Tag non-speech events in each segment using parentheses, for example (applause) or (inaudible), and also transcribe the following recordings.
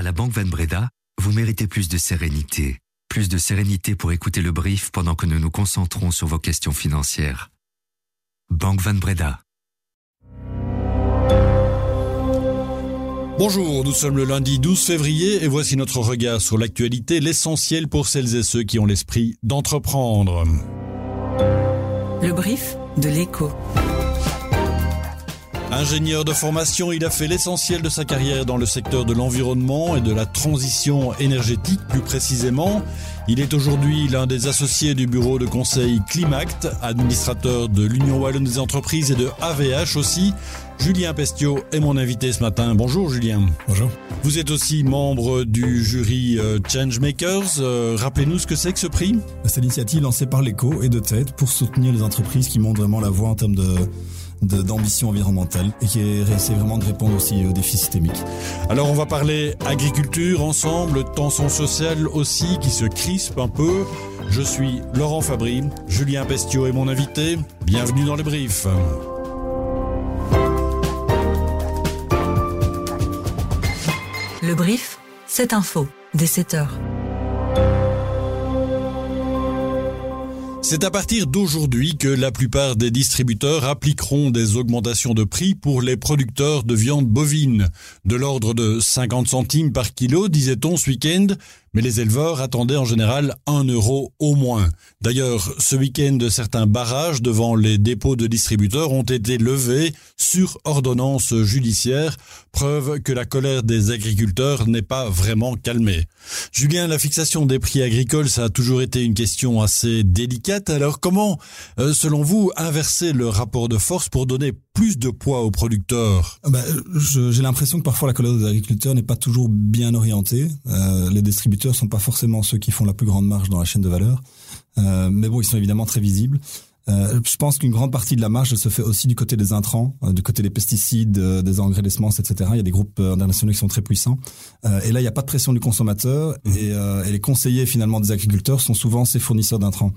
À la Banque Van Breda, vous méritez plus de sérénité. Plus de sérénité pour écouter le brief pendant que nous nous concentrons sur vos questions financières. Banque Van Breda. Bonjour, nous sommes le lundi 12 février et voici notre regard sur l'actualité, l'essentiel pour celles et ceux qui ont l'esprit d'entreprendre. Le brief de l'écho. Ingénieur de formation, il a fait l'essentiel de sa carrière dans le secteur de l'environnement et de la transition énergétique plus précisément. Il est aujourd'hui l'un des associés du bureau de conseil Climact, administrateur de l'Union Wallonne des entreprises et de AVH aussi. Julien Pestio est mon invité ce matin. Bonjour Julien. Bonjour. Vous êtes aussi membre du jury euh, Changemakers. Euh, rappelez-nous ce que c'est que ce prix? C'est l'initiative lancée par l'ECO et de TED pour soutenir les entreprises qui montrent vraiment la voie en termes de d'ambition environnementale et qui essaie vraiment de répondre aussi aux défis systémiques. Alors on va parler agriculture ensemble, tension sociale aussi qui se crispe un peu. Je suis Laurent Fabry, Julien Pestio est mon invité. Bienvenue dans le brief. Le brief, c'est info, dès 7 heures. C'est à partir d'aujourd'hui que la plupart des distributeurs appliqueront des augmentations de prix pour les producteurs de viande bovine, de l'ordre de 50 centimes par kilo, disait-on ce week-end, mais les éleveurs attendaient en général un euro au moins. D'ailleurs, ce week-end, certains barrages devant les dépôts de distributeurs ont été levés sur ordonnance judiciaire, preuve que la colère des agriculteurs n'est pas vraiment calmée. Julien, la fixation des prix agricoles, ça a toujours été une question assez délicate. Alors comment, euh, selon vous, inverser le rapport de force pour donner plus de poids aux producteurs ah bah, J'ai l'impression que parfois la colère des agriculteurs n'est pas toujours bien orientée. Euh, les distributeurs sont pas forcément ceux qui font la plus grande marge dans la chaîne de valeur, euh, mais bon, ils sont évidemment très visibles. Euh, je pense qu'une grande partie de la marge se fait aussi du côté des intrants, euh, du côté des pesticides, euh, des engrais, des semences, etc. Il y a des groupes euh, internationaux qui sont très puissants. et là, il n'y a pas de pression du consommateur mmh. et, et, les conseillers finalement des agriculteurs sont souvent ces fournisseurs d'intrants.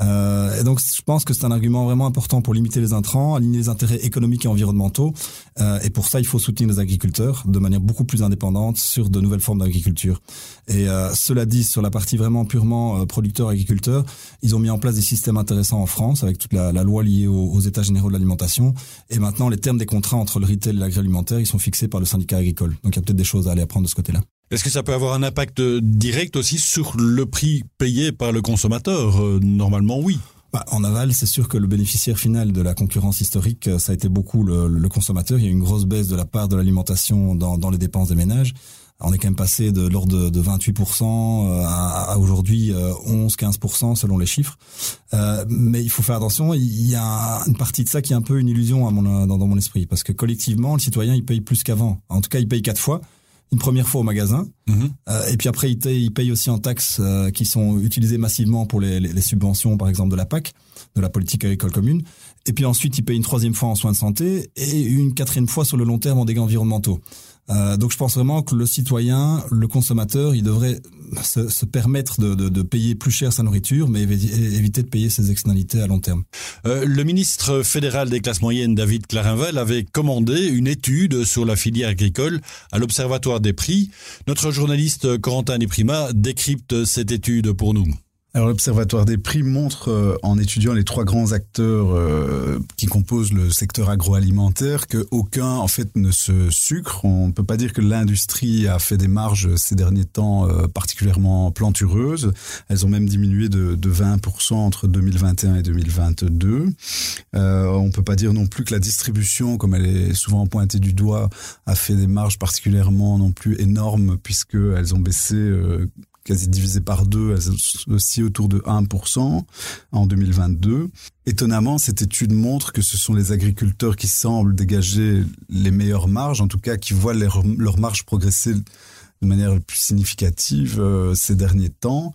Euh, et donc, je pense que c'est un argument vraiment important pour limiter les intrants, aligner les intérêts économiques et environnementaux. Euh, et pour ça, il faut soutenir les agriculteurs de manière beaucoup plus indépendante sur de nouvelles formes d'agriculture. Et euh, cela dit, sur la partie vraiment purement euh, producteur-agriculteur, ils ont mis en place des systèmes intéressants en France avec toute la, loi liée aux, aux, États généraux de l'alimentation. Et maintenant, les termes des contrats entre le retail et l'agroalimentaire, ils sont fixés par le syndicat agricole. Donc, il y a peut-être des choses à aller apprendre de ce côté-là. Est-ce que ça peut avoir un impact direct aussi sur le prix payé par le consommateur? Euh, Normalement, oui. Bah, en aval, c'est sûr que le bénéficiaire final de la concurrence historique, ça a été beaucoup le, consommateur. Il y a eu une grosse baisse de la part de l'alimentation dans, les dépenses des ménages. On est quand même passé de l'ordre de, de 28% euh, à, aujourd'hui 11-15% euh, selon les chiffres. Euh, mais il faut faire attention, il y a une partie de ça qui est un peu une illusion dans mon esprit. Parce que collectivement, le citoyen, il paye plus qu'avant. En tout cas, il paye quatre fois une première fois au magasin, mmh. euh, et puis après il paye, il paye aussi en taxes euh, qui sont utilisées massivement pour les, les, les, subventions, par exemple de la PAC, de la politique agricole commune, et puis ensuite il paye une troisième fois en soins de santé et une quatrième fois sur le long terme en dégâts environnementaux. Euh, donc je pense vraiment que le citoyen, le consommateur, il devrait se, se permettre de, de, de, payer plus cher sa nourriture, mais éviter de payer ses externalités à long terme. Euh, le ministre fédéral des classes moyennes, David Clarinval, avait commandé une étude sur la filière agricole à l'Observatoire des prix. Notre journaliste Corentin Prima décrypte cette étude pour nous. Alors l'Observatoire des prix montre, euh, en étudiant les trois grands acteurs euh, qui composent le secteur agroalimentaire, que aucun en fait ne se sucre. On ne peut pas dire que l'industrie a fait des marges ces derniers temps euh, particulièrement plantureuses. Elles ont même diminué de, de 20% entre 2021 et 2022. Euh, on peut pas dire non plus que la distribution, comme elle est souvent pointée du doigt, a fait des marges particulièrement non plus énormes puisque elles ont baissé euh, quasi divisé par deux, elles aussi autour de 1% en 2022. Étonnamment, cette étude montre que ce sont les agriculteurs qui semblent dégager les meilleures marges, en tout cas qui voient leurs leur marges progresser de manière plus significative euh, ces derniers temps.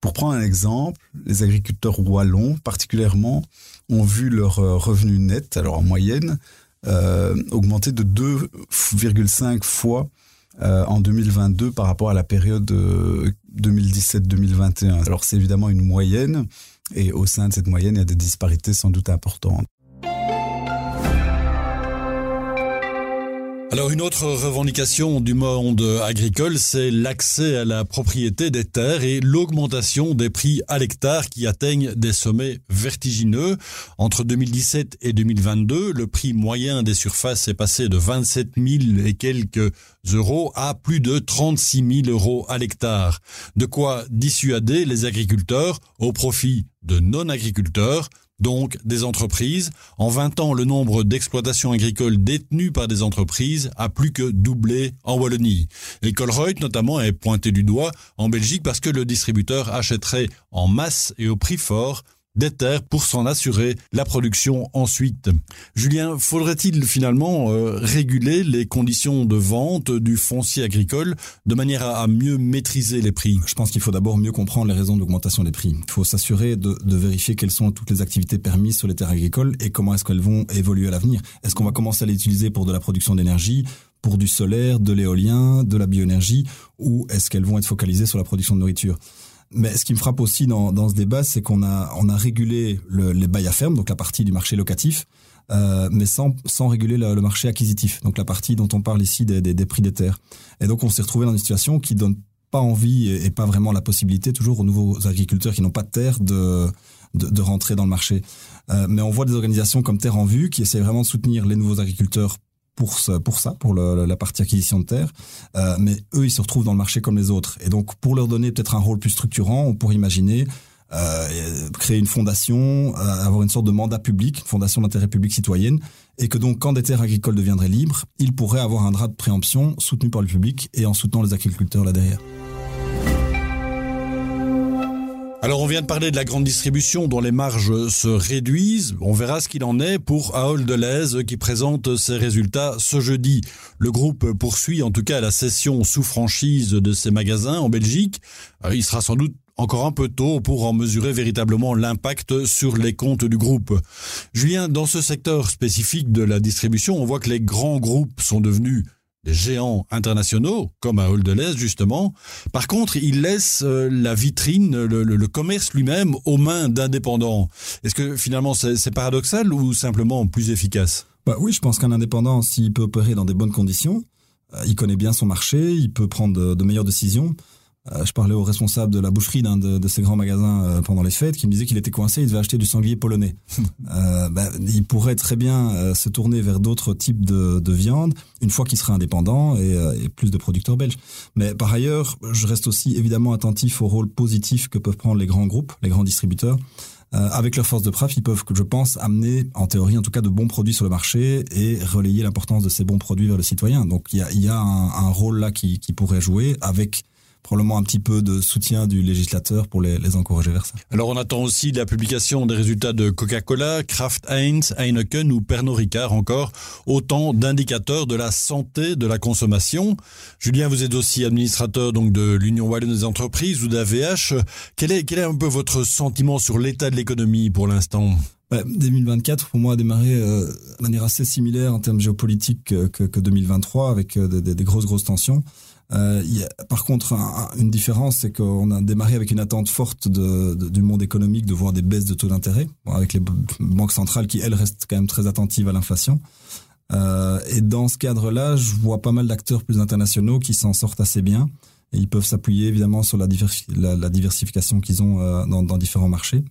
Pour prendre un exemple, les agriculteurs wallons particulièrement ont vu leur euh, revenu net, alors en moyenne, euh, augmenter de 2,5 fois euh, en 2022 par rapport à la période euh, 2017-2021. Alors c'est évidemment une moyenne et au sein de cette moyenne, il y a des disparités sans doute importantes. Alors une autre revendication du monde agricole, c'est l'accès à la propriété des terres et l'augmentation des prix à l'hectare qui atteignent des sommets vertigineux. Entre 2017 et 2022, le prix moyen des surfaces est passé de 27 000 et quelques euros à plus de 36 000 euros à l'hectare. De quoi dissuader les agriculteurs au profit de non-agriculteurs donc des entreprises. En 20 ans, le nombre d'exploitations agricoles détenues par des entreprises a plus que doublé en Wallonie. Et Colruyt notamment est pointé du doigt en Belgique parce que le distributeur achèterait en masse et au prix fort des terres pour s'en assurer la production ensuite. Julien, faudrait-il finalement euh, réguler les conditions de vente du foncier agricole de manière à, mieux maîtriser les prix? Je pense qu'il faut d'abord mieux comprendre les raisons d'augmentation des prix. Il faut s'assurer de, de, vérifier quelles sont toutes les activités permises sur les terres agricoles et comment est-ce qu'elles vont évoluer à l'avenir. Est-ce qu'on va commencer à les utiliser pour de la production d'énergie pour du solaire, de l'éolien, de la bioénergie, ou est-ce qu'elles vont être focalisées sur la production de nourriture? Mais ce qui me frappe aussi dans, ce débat, c'est qu'on a, on a régulé le, les bails à ferme, donc la partie du marché locatif, euh, mais sans, sans réguler le, marché acquisitif, donc la partie dont on parle ici des, des, prix des terres. Et donc on s'est retrouvé dans une situation qui donne pas envie et, pas vraiment la possibilité toujours aux nouveaux agriculteurs qui n'ont pas de terre de, de, de, rentrer dans le marché. Euh, mais on voit des organisations comme Terre en Vue qui essaient vraiment de soutenir les nouveaux agriculteurs pour ça, pour ça, pour le, la partie acquisition de terre. Euh, mais eux, ils se retrouvent dans le marché comme les autres. Et donc, pour leur donner peut-être un rôle plus structurant, on pourrait imaginer euh, créer une fondation, euh, avoir une sorte de mandat public, une fondation d'intérêt public citoyenne, et que donc, quand des terres agricoles deviendraient libres, ils pourraient avoir un droit de préemption soutenu par le public et en soutenant les agriculteurs là derrière. Alors on vient de parler de la grande distribution dont les marges se réduisent. On verra ce qu'il en est pour Ahold Deleuze qui présente ses résultats ce jeudi. Le groupe poursuit en tout cas la session sous franchise de ses magasins en Belgique. Euh, il sera sans doute encore un peu tôt pour en mesurer véritablement l'impact sur les comptes du groupe. Julien, dans ce secteur spécifique de la distribution, on voit que les grands groupes sont devenus géants internationaux, comme à Holdelès justement. Par contre, il laisse euh, la vitrine, le, commerce lui-même, aux mains d'indépendants. Est-ce que finalement c'est paradoxal ou simplement plus efficace? Bah Oui, je pense qu'un indépendant, s'il peut opérer dans des bonnes conditions, euh, il connaît bien son marché, il peut prendre de meilleures décisions. Euh, je parlais au responsable de la boucherie d'un de, ces grands magasins euh, pendant les fêtes qui me disait qu'il était coincé, il devait acheter du sanglier polonais. (laughs) euh, ben, il pourrait très bien euh, se tourner vers d'autres types de, de, viande une fois qu'il sera indépendant et, et, plus de producteurs belges. Mais par ailleurs, je reste aussi évidemment attentif au rôle positif que peuvent prendre les grands groupes, les grands distributeurs. Euh, avec leur force de frappe, ils peuvent, je pense, amener, en théorie en tout cas, de bons produits sur le marché et relayer l'importance de ces bons produits vers le citoyen. Donc il y a, y a un, un, rôle là qui, qui pourrait jouer avec probablement un petit peu de soutien du législateur pour les, les, encourager vers ça. Alors on attend aussi la publication des résultats de Coca-Cola, Kraft Heinz, Heineken ou Pernod Ricard encore, autant d'indicateurs de la santé de la consommation. Julien, vous êtes aussi administrateur donc de l'Union Wallonne des entreprises ou d'AVH. Quel est, quel est un peu votre sentiment sur l'état de l'économie pour l'instant? 2024, pour moi, a démarré euh, de manière assez similaire en termes géopolitiques que, que, que 2023, avec euh, des, des, grosses, grosses tensions. Euh, y a, par contre, un, une différence, c'est qu'on a démarré avec une attente forte de, du monde économique de voir des baisses de taux d'intérêt, avec les banques centrales qui, elles, restent quand même très attentives à l'inflation. Euh, et dans ce cadre-là, je vois pas mal d'acteurs plus internationaux qui s'en sortent assez bien. Ils peuvent s'appuyer évidemment sur la, diversification qu'ils ont euh, dans, différents marchés.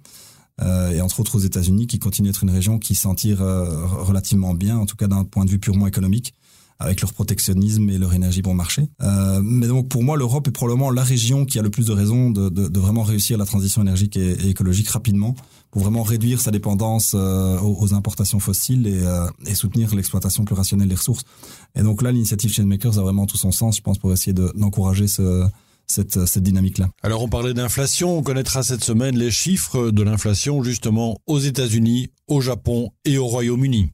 Euh, et entre autres aux États-Unis, qui continuent d'être une région qui s'en tire euh, relativement bien, en tout cas d'un point de vue purement économique avec leur protectionnisme et leur énergie bon marché. Euh, mais donc pour moi, l'Europe est probablement la région qui a le plus de raisons de, vraiment réussir la transition énergique et, écologique rapidement pour vraiment réduire sa dépendance euh, aux, importations fossiles et, euh, et soutenir l'exploitation plus rationnelle des ressources. Et donc là, l'initiative Chainmakers a vraiment tout son sens, je pense, pour essayer d'encourager ce cette, cette dynamique-là. Alors on parlait d'inflation, on connaîtra cette semaine les chiffres de l'inflation justement aux États-Unis, au Japon et au Royaume-Uni.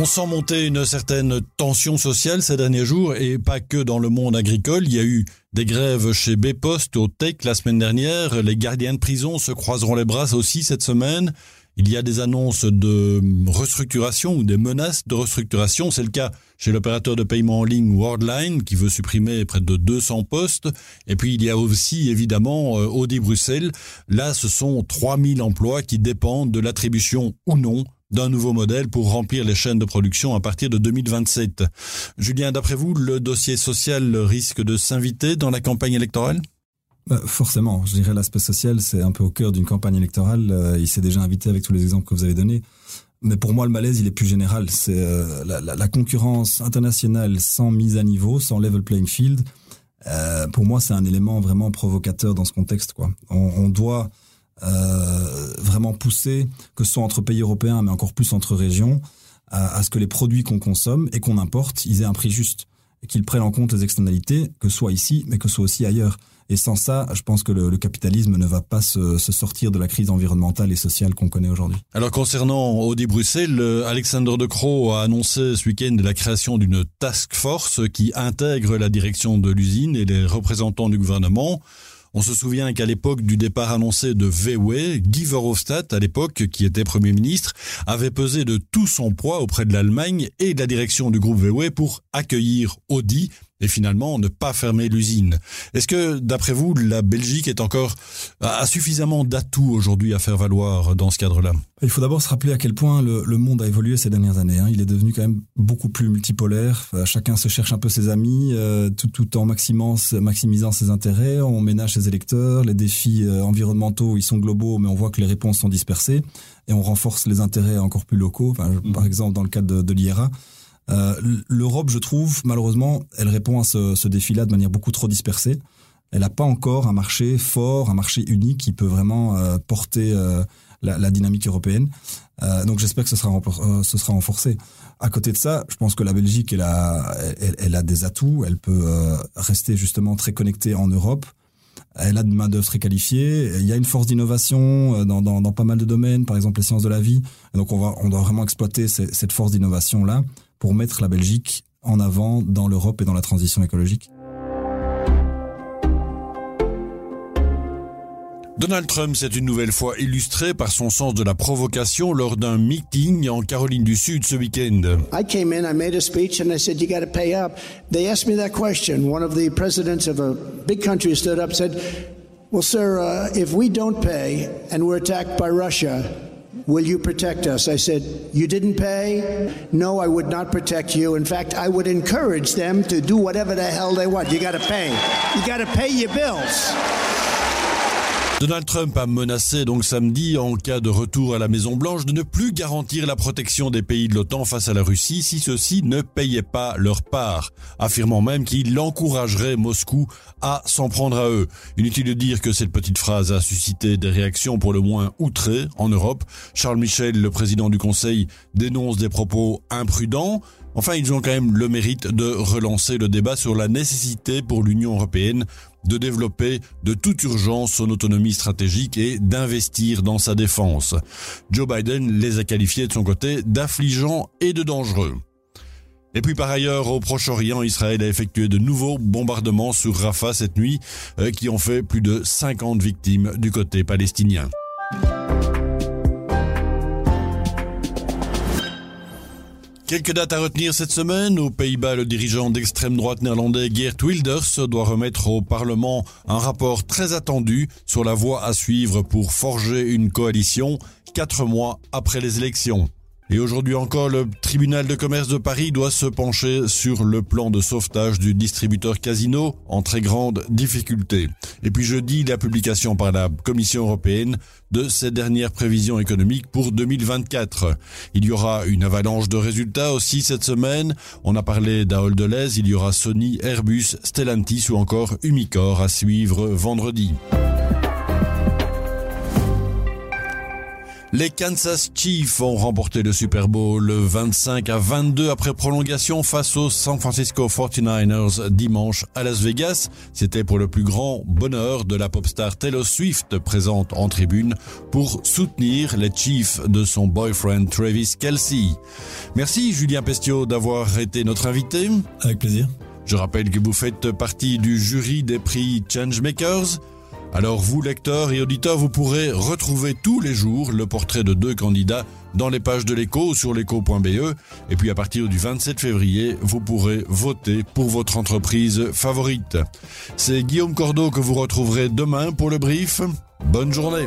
On sent monter une certaine tension sociale ces derniers jours et pas que dans le monde agricole. Il y a eu des grèves chez Bpost au Tech la semaine dernière. Les gardiens de prison se croiseront les bras aussi cette semaine. Il y a des annonces de restructuration ou des menaces de restructuration. C'est le cas chez l'opérateur de paiement en ligne Worldline qui veut supprimer près de 200 postes. Et puis il y a aussi évidemment euh, Audi Bruxelles. Là, ce sont 3000 emplois qui dépendent de l'attribution ou non d'un nouveau modèle pour remplir les chaînes de production à partir de 2027. Julien, d'après vous, le dossier social risque de s'inviter dans la campagne électorale? Bah, forcément, je dirais l'aspect social, c'est un peu au cœur d'une campagne électorale. Euh, il s'est déjà invité avec tous les exemples que vous avez donnés. Mais pour moi, le malaise, il est plus général. C'est euh, la, concurrence internationale sans mise à niveau, sans level playing field. Euh, pour moi, c'est un élément vraiment provocateur dans ce contexte. Quoi. On, doit vraiment pousser, que ce soit entre pays européens, mais encore plus entre régions, à, ce que les produits qu'on consomme et qu'on importe, ils aient un prix juste et qu'ils prennent en compte les externalités, que ce soit ici, mais que ce soit aussi ailleurs. Et sans ça, je pense que le, capitalisme ne va pas se, sortir de la crise environnementale et sociale qu'on connaît aujourd'hui. Alors concernant Audi Bruxelles, Alexander De Croo a annoncé ce week-end la création d'une task force qui intègre la direction de l'usine et les représentants du gouvernement. On se souvient qu'à l'époque du départ annoncé de VW, Guy Verhofstadt, à l'époque, qui était Premier ministre, avait pesé de tout son poids auprès de l'Allemagne et de la direction du groupe VW pour accueillir Audi et finalement ne pas fermer l'usine. Est-ce que, d'après vous, la Belgique est encore a suffisamment d'atouts aujourd'hui à faire valoir dans ce cadre-là? Il faut d'abord se rappeler à quel point le, monde a évolué ces dernières années. Hein. Il est devenu quand même beaucoup plus multipolaire. chacun se cherche un peu ses amis, euh, tout, tout en maximisant ses intérêts. On ménage ses électeurs. Les défis euh, environnementaux, ils sont globaux, mais on voit que les réponses sont dispersées. Et on renforce les intérêts encore plus locaux. Mmh. Par exemple, dans le cadre de, de l'IRA, euh, L'Europe, je trouve, malheureusement, elle répond à ce, ce défi-là de manière beaucoup trop dispersée. Elle n'a pas encore un marché fort, un marché unique qui peut vraiment euh, porter euh, la, la, dynamique européenne. Euh, donc j'espère que ce sera, ce sera renforcé. À côté de ça, je pense que la Belgique, elle a, elle, a des atouts. Elle peut rester justement très connectée en Europe. Elle a de main d'œuvre très qualifiée. Il y a une force d'innovation dans, dans, dans, pas mal de domaines, par exemple les sciences de la vie. donc on va, on doit vraiment exploiter cette force d'innovation là pour mettre la Belgique en avant dans l'Europe et dans la transition écologique Donald Trump s'est une nouvelle fois illustré par son sens de la provocation lors d'un meeting en Caroline du Sud ce week-end. I came in, I made a speech and I said you got to pay up. They asked me that question. One of the presidents of a big country stood up and said, "Well, sir, uh, if we don't pay and we're attacked by Russia, Will you protect us? I said, You didn't pay? No, I would not protect you. In fact, I would encourage them to do whatever the hell they want. You got to pay. You got to pay your bills. Donald Trump a menacé donc samedi, en cas de retour à la Maison Blanche, de ne plus garantir la protection des pays de l'OTAN face à la Russie si ceux-ci ne payaient pas leur part, affirmant même qu'il encouragerait Moscou à s'en prendre à eux. Inutile de dire que cette petite phrase a suscité des réactions pour le moins outrées en Europe. Charles Michel, le président du Conseil, dénonce des propos imprudents. Enfin, ils ont quand même le mérite de relancer le débat sur la nécessité pour l'Union européenne de développer de toute urgence son autonomie stratégique et d'investir dans sa défense. Joe Biden les a qualifiés de son côté d'affligeants et de dangereux. Et puis par ailleurs, au Proche-Orient, Israël a effectué de nouveaux bombardements sur Rafah cette nuit euh, qui ont fait plus de 50 victimes du côté palestinien. Quelques dates à retenir cette semaine. Aux Pays-Bas, le dirigeant d'extrême droite néerlandais Geert Wilders doit remettre au Parlement un rapport très attendu sur la voie à suivre pour forger une coalition quatre mois après les élections. Et aujourd'hui encore, le tribunal de commerce de Paris doit se pencher sur le plan de sauvetage du distributeur Casino en très grande difficulté. Et puis jeudi, la publication par la Commission européenne de ses dernières prévisions économiques pour 2024. Il y aura une avalanche de résultats aussi cette semaine. On a parlé d'Aol Deleuze, il y aura Sony, Airbus, Stellantis ou encore Umicore à suivre vendredi. Les Kansas Chiefs ont remporté le Super Bowl 25 à 22 après prolongation face aux San Francisco 49ers dimanche à Las Vegas. C'était pour le plus grand bonheur de la pop star Taylor Swift présente en tribune pour soutenir les Chiefs de son boyfriend Travis Kelsey. Merci Julien Pestio d'avoir été notre invité. Avec plaisir. Je rappelle que vous faites partie du jury des prix Changemakers. Alors vous, lecteurs et auditeurs, vous pourrez retrouver tous les jours le portrait de deux candidats dans les pages de l'écho sur l'écho.be. Et puis à partir du 27 février, vous pourrez voter pour votre entreprise favorite. C'est Guillaume Cordeau que vous retrouverez demain pour le brief. Bonne journée